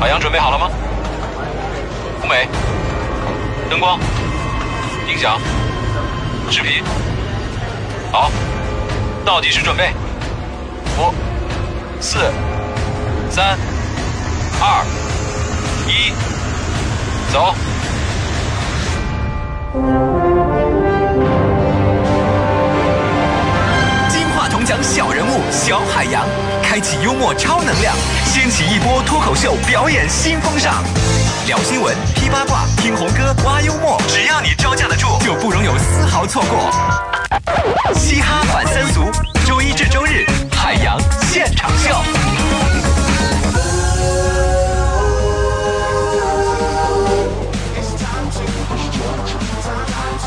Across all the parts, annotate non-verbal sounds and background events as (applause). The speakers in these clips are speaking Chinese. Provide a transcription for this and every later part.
海洋准备好了吗？舞美、灯光、音响、视频，好，倒计时准备，五、四、三、二、一，走。金话筒奖小人物小海洋，开启幽默超能量，掀起一波脱口秀表演新风尚。聊新闻、批八卦、听红歌、挖幽默，只要你招架得住，就不容有丝毫错过。嘻哈反三俗，周一至周日，海洋现场秀。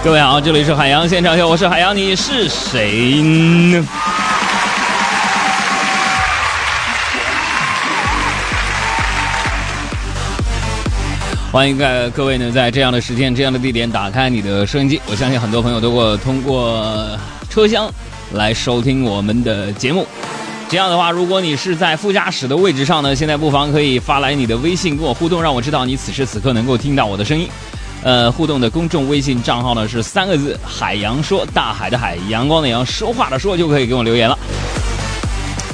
各位好，这里是海洋现场秀，我是海洋，你是谁呢？欢迎各各位呢，在这样的时间、这样的地点打开你的收音机。我相信很多朋友都会通过车厢来收听我们的节目。这样的话，如果你是在副驾驶的位置上呢，现在不妨可以发来你的微信跟我互动，让我知道你此时此刻能够听到我的声音。呃，互动的公众微信账号呢是三个字：海洋说，大海的海，阳光的阳，说话的说，就可以给我留言了。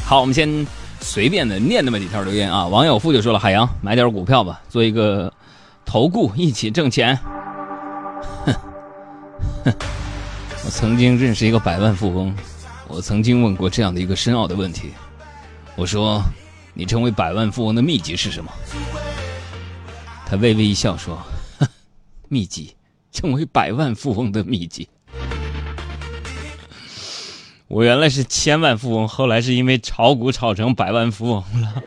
好，我们先随便的念那么几条留言啊。网友富就说了：“海洋买点股票吧，做一个投顾，一起挣钱。”哼哼，我曾经认识一个百万富翁，我曾经问过这样的一个深奥的问题，我说：“你成为百万富翁的秘籍是什么？”他微微一笑说。秘籍，成为百万富翁的秘籍。我原来是千万富翁，后来是因为炒股炒成百万富翁了。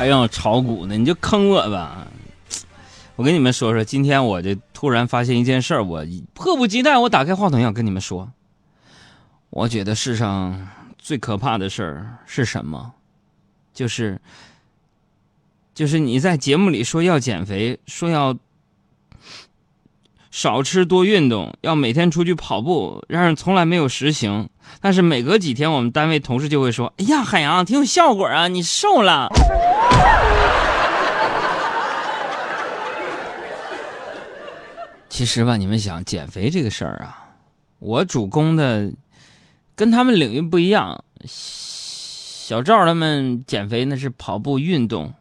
还要炒股呢？你就坑我吧！我跟你们说说，今天我这突然发现一件事儿，我迫不及待，我打开话筒要跟你们说。我觉得世上最可怕的事儿是什么？就是。就是你在节目里说要减肥，说要少吃多运动，要每天出去跑步，让人从来没有实行。但是每隔几天，我们单位同事就会说：“哎呀，海洋挺有效果啊，你瘦了。” (laughs) 其实吧，你们想减肥这个事儿啊，我主攻的跟他们领域不一样。小赵他们减肥那是跑步运动。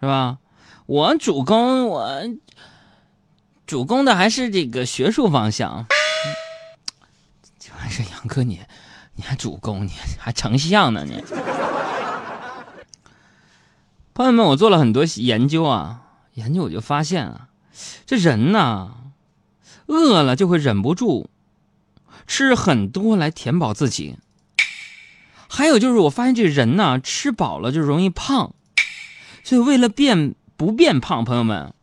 是吧？我主攻我主攻的还是这个学术方向。就是杨哥，你你还主攻，你还成像呢？你朋友们，我做了很多研究啊，研究我就发现啊，这人呐，饿了就会忍不住吃很多来填饱自己。还有就是，我发现这人呐，吃饱了就容易胖。所以，为了变不变胖，朋友们，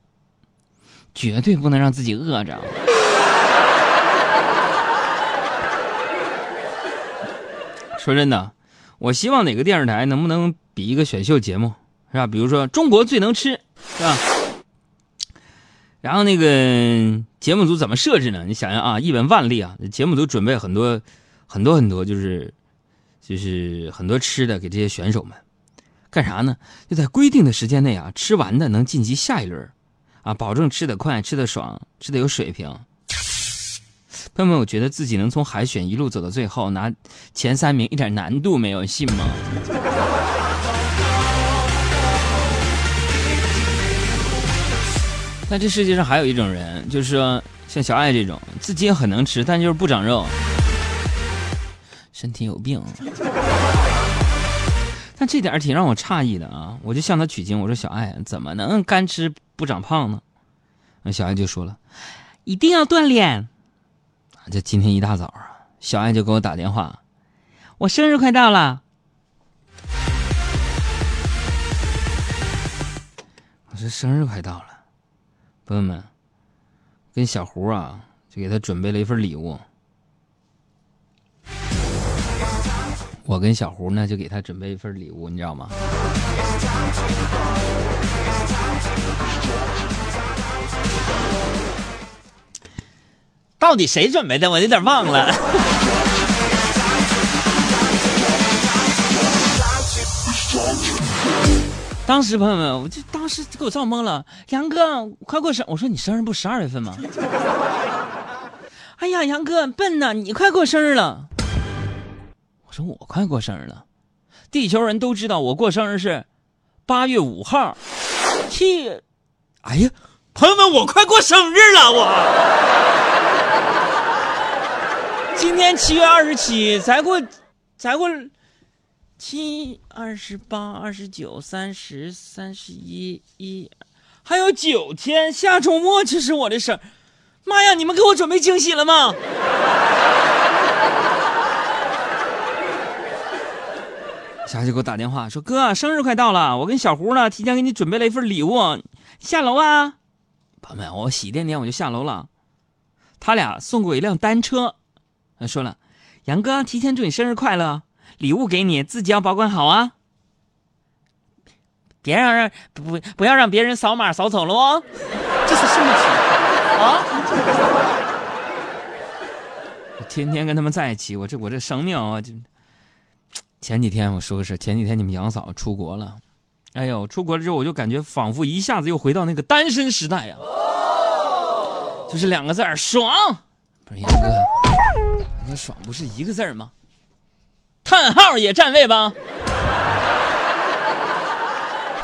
绝对不能让自己饿着。(laughs) 说真的，我希望哪个电视台能不能比一个选秀节目，是吧？比如说《中国最能吃》，是吧？然后那个节目组怎么设置呢？你想想啊，一本万利啊，节目组准备很多很多很多，就是就是很多吃的给这些选手们。干啥呢？就在规定的时间内啊，吃完的能晋级下一轮，啊，保证吃得快、吃得爽、吃得有水平。朋友们，我觉得自己能从海选一路走到最后，拿前三名一点难度没有，信吗？但这世界上还有一种人，就是说像小爱这种，自己也很能吃，但就是不长肉，身体有病。但这点挺让我诧异的啊！我就向他取经，我说：“小爱，怎么能干吃不长胖呢？”那小爱就说了：“一定要锻炼。”这今天一大早啊，小爱就给我打电话：“我生日快到了。”我说：“生日快到了，朋友们，跟小胡啊，就给他准备了一份礼物。”我跟小胡呢，就给他准备一份礼物，你知道吗？到底谁准备的？我有点忘了。当时朋友们，我就当时给我造懵了。杨哥，快过生，我说你生日不十二月份吗？哎呀，杨哥笨呐，你快过生日了。我说我快过生日了，地球人都知道我过生日是八月五号。七，哎呀，朋友们，我快过生日了，我今天七月二十七，才过，才过。七二十八二十九三十三十一一，还有九天，下周末就是我的生。妈呀，你们给我准备惊喜了吗？(laughs) 霞姐给我打电话说：“哥，生日快到了，我跟小胡呢提前给你准备了一份礼物，下楼啊。”朋友们，我喜甸甸我就下楼了。他俩送过一辆单车，说了：“杨哥，提前祝你生日快乐。”礼物给你，自己要保管好啊！别让让不不要让别人扫码扫走了哦，这是什么情啊！我天天跟他们在一起，我这我这生命啊，就前几天我说的是前几天你们杨嫂出国了，哎呦，出国了之后我就感觉仿佛一下子又回到那个单身时代呀，就是两个字儿爽，不是杨哥，那爽不是一个字儿吗？叹号也占位吧？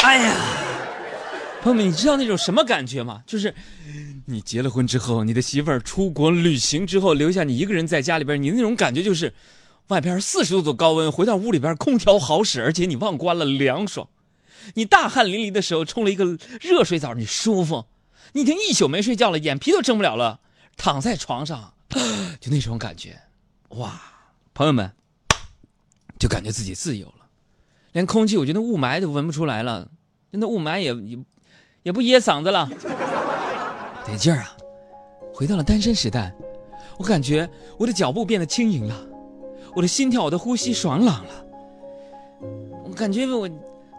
哎呀，朋友们，你知道那种什么感觉吗？就是你结了婚之后，你的媳妇儿出国旅行之后，留下你一个人在家里边，你那种感觉就是，外边四十多度高温，回到屋里边空调好使，而且你忘关了凉爽。你大汗淋漓的时候冲了一个热水澡，你舒服。你已经一宿没睡觉了，眼皮都睁不了了，躺在床上，就那种感觉，哇，朋友们。就感觉自己自由了，连空气，我觉得雾霾都闻不出来了，那雾霾也也也不噎嗓子了，得劲儿啊！回到了单身时代，我感觉我的脚步变得轻盈了，我的心跳，我的呼吸爽朗了，我感觉我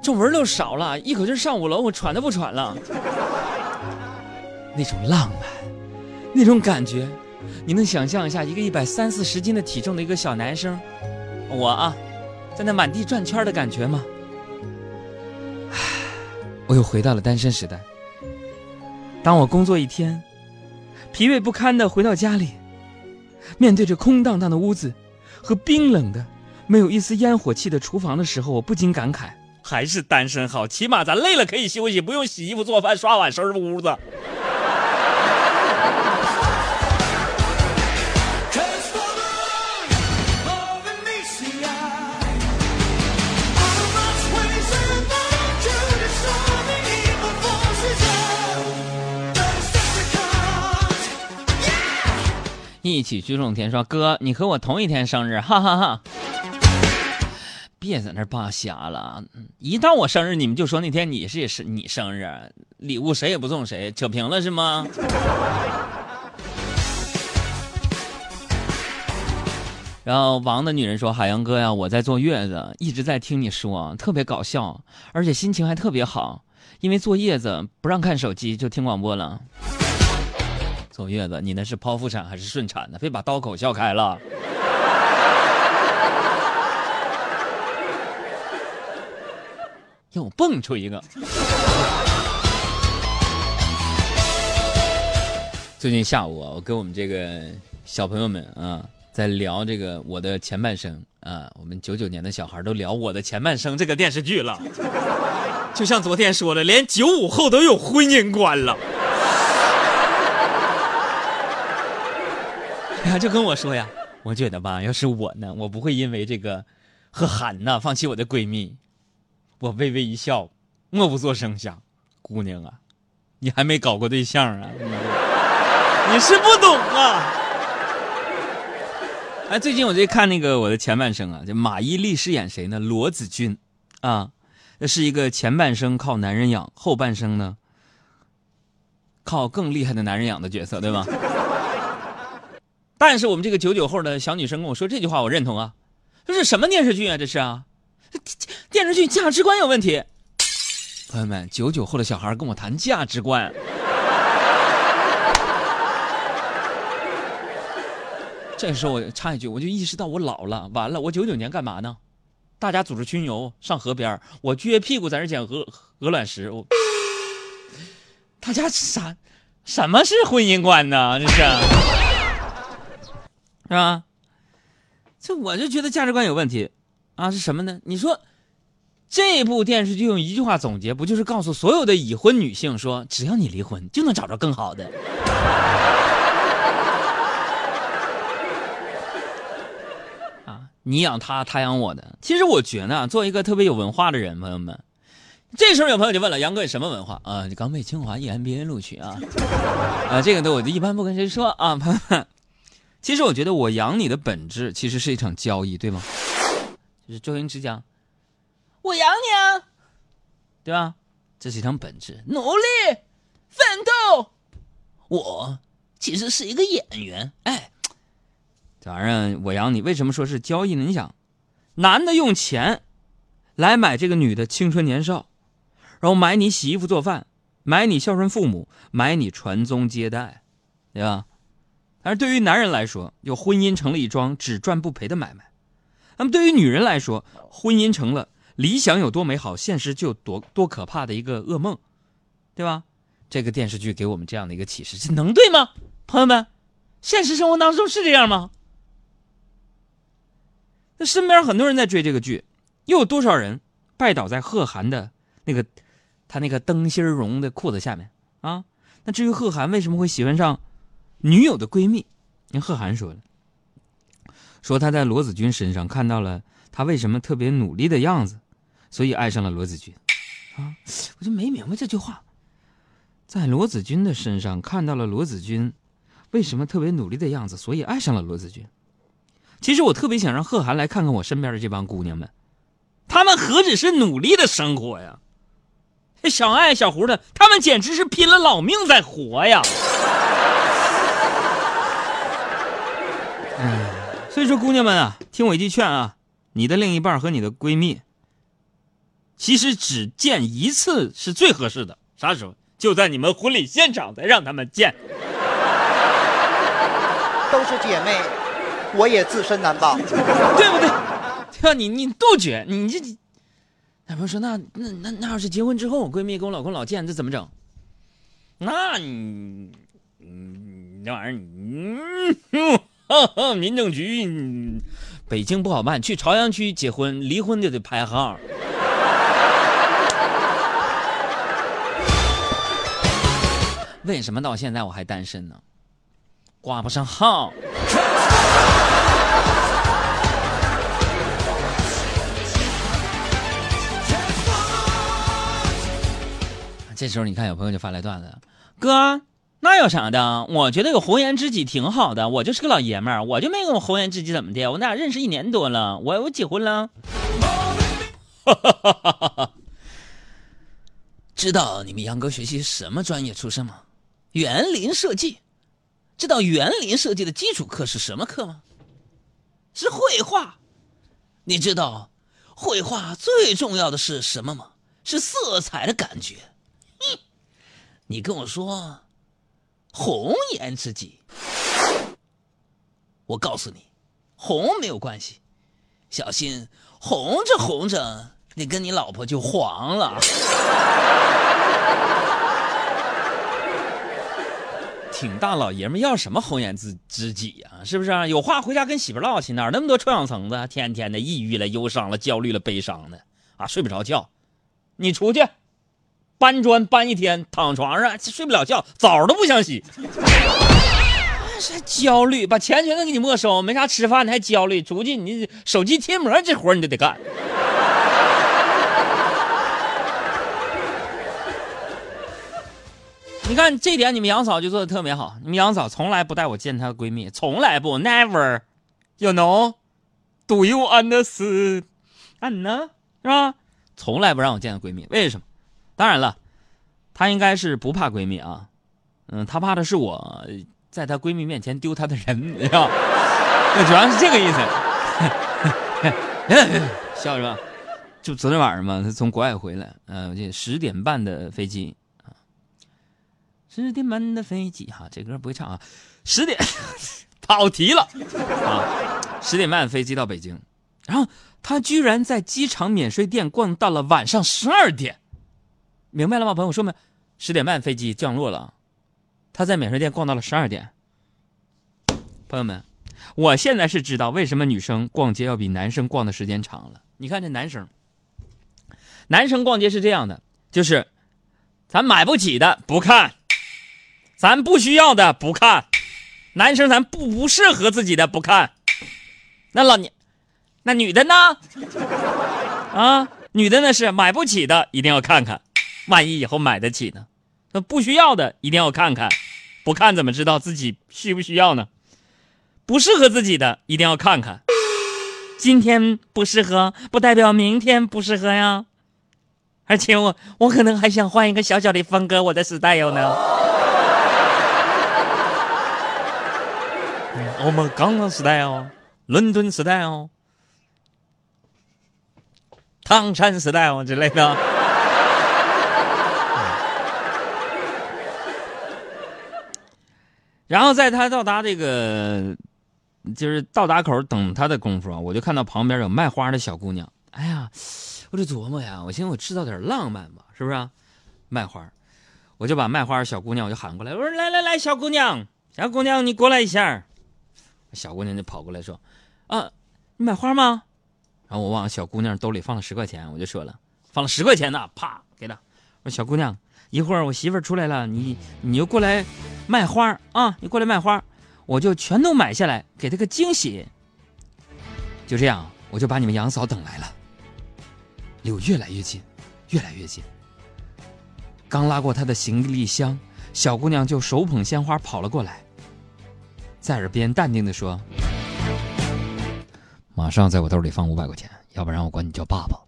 皱纹都少了，一口气上五楼，我喘都不喘了，那种浪漫，那种感觉，你能想象一下一个一百三四十斤的体重的一个小男生，我啊。在那满地转圈的感觉吗？唉，(sighs) 我又回到了单身时代。当我工作一天，疲惫不堪的回到家里，面对着空荡荡的屋子和冰冷的、没有一丝烟火气的厨房的时候，我不禁感慨：还是单身好，起码咱累了可以休息，不用洗衣服、做饭、刷碗、收拾屋子。一起去种田说：“哥，你和我同一天生日，哈哈哈！别在那扒瞎了，一到我生日，你们就说那天你是是你生日，礼物谁也不送谁，扯平了是吗？”然后王的女人说：“海洋哥呀，我在坐月子，一直在听你说，特别搞笑，而且心情还特别好，因为坐月子不让看手机，就听广播了。”坐月子，你那是剖腹产还是顺产呢？非把刀口笑开了。又蹦出一个。最近下午啊，我跟我们这个小朋友们啊，在聊这个我的前半生啊，我们九九年的小孩都聊我的前半生这个电视剧了。就像昨天说的，连九五后都有婚姻观了。他 (laughs) 就跟我说呀，我觉得吧，要是我呢，我不会因为这个和韩呐放弃我的闺蜜。我微微一笑，默不作声想：姑娘啊，你还没搞过对象啊？你是不懂啊！哎，最近我在看那个我的前半生啊，就马伊琍饰演谁呢？罗子君啊，那是一个前半生靠男人养，后半生呢靠更厉害的男人养的角色，对吧？但是我们这个九九后的小女生跟我说这句话，我认同啊。这是什么电视剧啊？这是啊，电视剧价值观有问题。朋友们，九九后的小孩跟我谈价值观。这时候我插一句，我就意识到我老了，完了，我九九年干嘛呢？大家组织群游上河边我撅屁股在那捡鹅鹅卵石。我，大家啥？什么是婚姻观呢？这是，是吧？这我就觉得价值观有问题啊！是什么呢？你说这部电视剧用一句话总结，不就是告诉所有的已婚女性说，只要你离婚，就能找着更好的？啊你养他，他养我的。其实我觉得啊，做一个特别有文化的人，朋友们，这时候有朋友就问了：杨哥，你什么文化啊？你刚被清华 EMBA 录取啊？啊，这个呢，我就一般不跟谁说啊，朋友们。其实我觉得，我养你的本质其实是一场交易，对吗？就是周星驰讲，我养你啊，对吧？这是一场本质，努力奋斗。我其实是一个演员，哎。这玩意儿我养你，为什么说是交易呢？你想，男的用钱来买这个女的青春年少，然后买你洗衣服做饭，买你孝顺父母，买你传宗接代，对吧？但是对于男人来说，就婚姻成了一桩只赚不赔的买卖。那么对于女人来说，婚姻成了理想有多美好，现实就多多可怕的一个噩梦，对吧？这个电视剧给我们这样的一个启示，这能对吗？朋友们，现实生活当中是这样吗？那身边很多人在追这个剧，又有多少人拜倒在贺涵的那个他那个灯芯绒的裤子下面啊？那至于贺涵为什么会喜欢上女友的闺蜜，人贺涵说了，说她在罗子君身上看到了他为什么特别努力的样子，所以爱上了罗子君啊！我就没明白这句话，在罗子君的身上看到了罗子君为什么特别努力的样子，所以爱上了罗子君。其实我特别想让贺涵来看看我身边的这帮姑娘们，她们何止是努力的生活呀，小爱、小胡的，她们简直是拼了老命在活呀！所以说姑娘们啊，听我一句劝啊，你的另一半和你的闺蜜，其实只见一次是最合适的，啥时候？就在你们婚礼现场再让他们见，(laughs) 都是姐妹。我也自身难保，(laughs) 对不对？对吧？你你杜绝你这，男朋友说那那那那要是结婚之后，我闺蜜跟我老公老见，这怎么整？那你嗯，这玩意儿嗯，(laughs) 民政局，北京不好办，去朝阳区结婚，离婚就得排号。(laughs) 为什么到现在我还单身呢？挂不上号。(laughs) 这时候你看，有朋友就发来段子：“哥，那有啥的？我觉得有红颜知己挺好的。我就是个老爷们儿，我就没有红颜知己怎么的？我们俩认识一年多了，我我结婚了。哈哈哈哈哈知道你们杨哥学习什么专业出身吗？园林设计。知道园林设计的基础课是什么课吗？是绘画。你知道绘画最重要的是什么吗？是色彩的感觉。哼，(laughs) 你跟我说红颜知己，我告诉你，红没有关系，小心红着红着，你跟你老婆就黄了。挺大老爷们要什么红颜知知己呀？是不是？有话回家跟媳妇唠去，哪那么多臭氧层子？天天的抑郁了、忧伤了、焦虑了、悲伤的啊，睡不着觉。你出去搬砖搬一天，躺床上睡不了觉，澡都不想洗。(laughs) 还焦虑，把钱全都给你没收，没啥吃饭的还焦虑。出去你手机贴膜这活你都得干。(laughs) 你看这点，你们杨嫂就做的特别好。你们杨嫂从来不带我见她闺蜜，从来不，never，you know，do you understand？呢，是吧？从来不让我见她闺蜜，为什么？当然了，她应该是不怕闺蜜啊，嗯，她怕的是我在她闺蜜面前丢她的人，(laughs) 是吧？那主要是这个意思。(laughs) 笑什么？就昨天晚上嘛，她从国外回来，嗯，这十点半的飞机啊。十点半的飞机，哈，这歌不会唱啊。十点 (laughs) 跑题了啊！十点半飞机到北京，然后他居然在机场免税店逛到了晚上十二点，明白了吗，朋友？说明十点半飞机降落了，他在免税店逛到了十二点。朋友们，我现在是知道为什么女生逛街要比男生逛的时间长了。你看这男生，男生逛街是这样的，就是咱买不起的不看，咱不需要的不看，男生咱不不适合自己的不看。那老年，那女的呢？啊，女的那是买不起的一定要看看，万一以后买得起呢？那不需要的一定要看看，不看怎么知道自己需不需要呢？不适合自己的一定要看看，今天不适合不代表明天不适合呀。而且我我可能还想换一个小小的风格，我的 style 呢。(laughs) 我们刚刚 style，伦敦 style，唐山 style 之类的。然后在他到达这个，就是到达口等他的功夫啊，我就看到旁边有卖花的小姑娘。哎呀，我就琢磨呀，我寻思我制造点浪漫吧，是不是、啊？卖花，我就把卖花小姑娘我就喊过来，我说来来来，小姑娘，小姑娘你过来一下。小姑娘就跑过来说，啊，你买花吗？然后我往小姑娘兜里放了十块钱，我就说了，放了十块钱呢，啪给她。我说小姑娘，一会儿我媳妇出来了，你你就过来卖花啊，你过来卖花，我就全都买下来，给她个惊喜。就这样，我就把你们杨嫂等来了。离我越来越近，越来越近。刚拉过她的行李箱，小姑娘就手捧鲜花跑了过来，在耳边淡定的说：“马上在我兜里放五百块钱，要不然我管你叫爸爸。”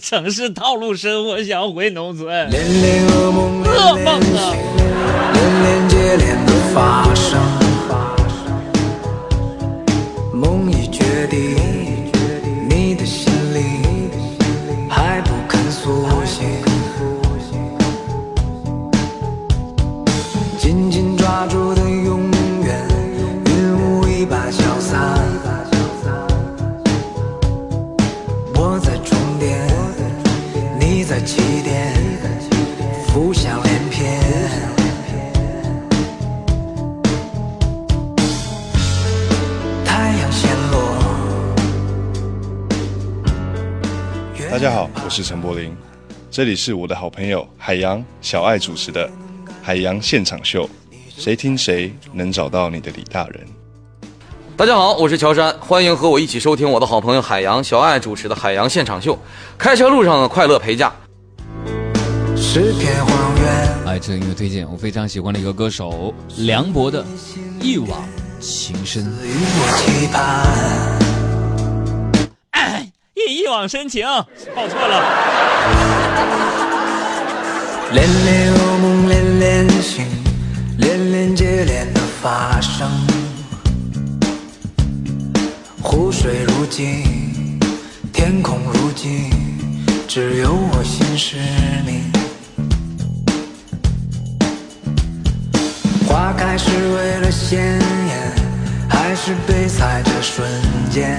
城市套路深，我，想回农村。噩梦，噩梦啊大家好，我是陈柏霖，这里是我的好朋友海洋小爱主持的《海洋现场秀》，谁听谁能找到你的李大人。大家好，我是乔杉，欢迎和我一起收听我的好朋友海洋小爱主持的《海洋现场秀》。开车路上的快乐陪驾。诗篇荒原，爱这音乐推荐，我非常喜欢的一个歌手梁博的《一往情深》。与我期盼。一一往深情，报错了。恋恋噩梦，恋恋醒，恋恋接连的发生。湖水如镜，天空如镜，只有我心失明。花开是为了鲜艳，还是被踩的瞬间？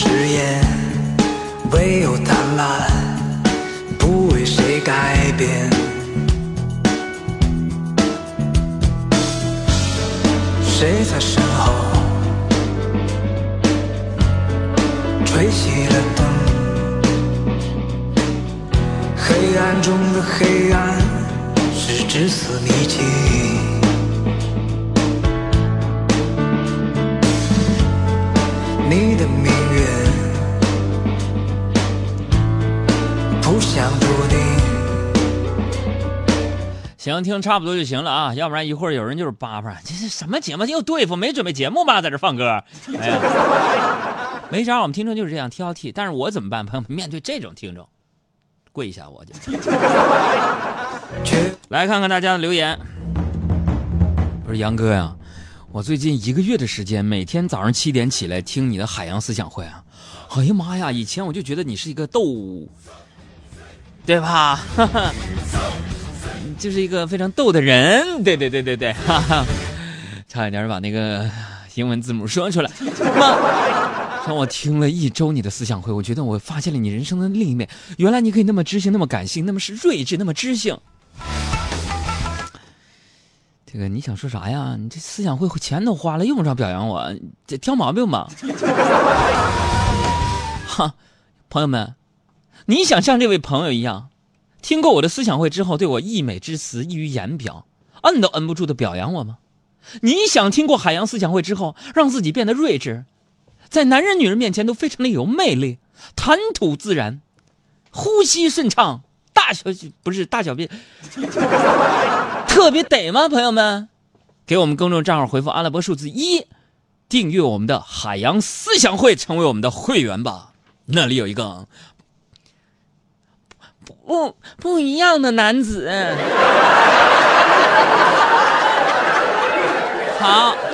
誓言，唯有贪婪，不为谁改变。谁在身后吹熄了灯？黑暗中的黑暗是至死迷情。行，听差不多就行了啊，要不然一会儿有人就是叭叭，这是什么节目？又对付，没准备节目吧，在这放歌。哎呀，(laughs) 没招，我们听众就是这样挑剔。但是我怎么办，朋友们？面对这种听众，跪下我就。(laughs) 来看看大家的留言。我说杨哥呀，我最近一个月的时间，每天早上七点起来听你的海洋思想会啊。哎呀妈呀，以前我就觉得你是一个逗，对吧？(laughs) 就是一个非常逗的人。对对对对对，哈哈，(laughs) 差一点把那个英文字母说出来。妈，让我听了一周你的思想会，我觉得我发现了你人生的另一面。原来你可以那么知性，那么感性，那么是睿智，那么知性。这个你想说啥呀？你这思想会钱都花了，用不着表扬我，这挑毛病吧？(laughs) 哈，朋友们，你想像这位朋友一样，听过我的思想会之后，对我溢美之词溢于言表，摁都摁不住的表扬我吗？你想听过海洋思想会之后，让自己变得睿智，在男人女人面前都非常的有魅力，谈吐自然，呼吸顺畅。大小不是大小便，(laughs) 特别得吗？朋友们，给我们公众账号回复阿拉伯数字一，订阅我们的海洋思想会，成为我们的会员吧。那里有一个不不一样的男子。好。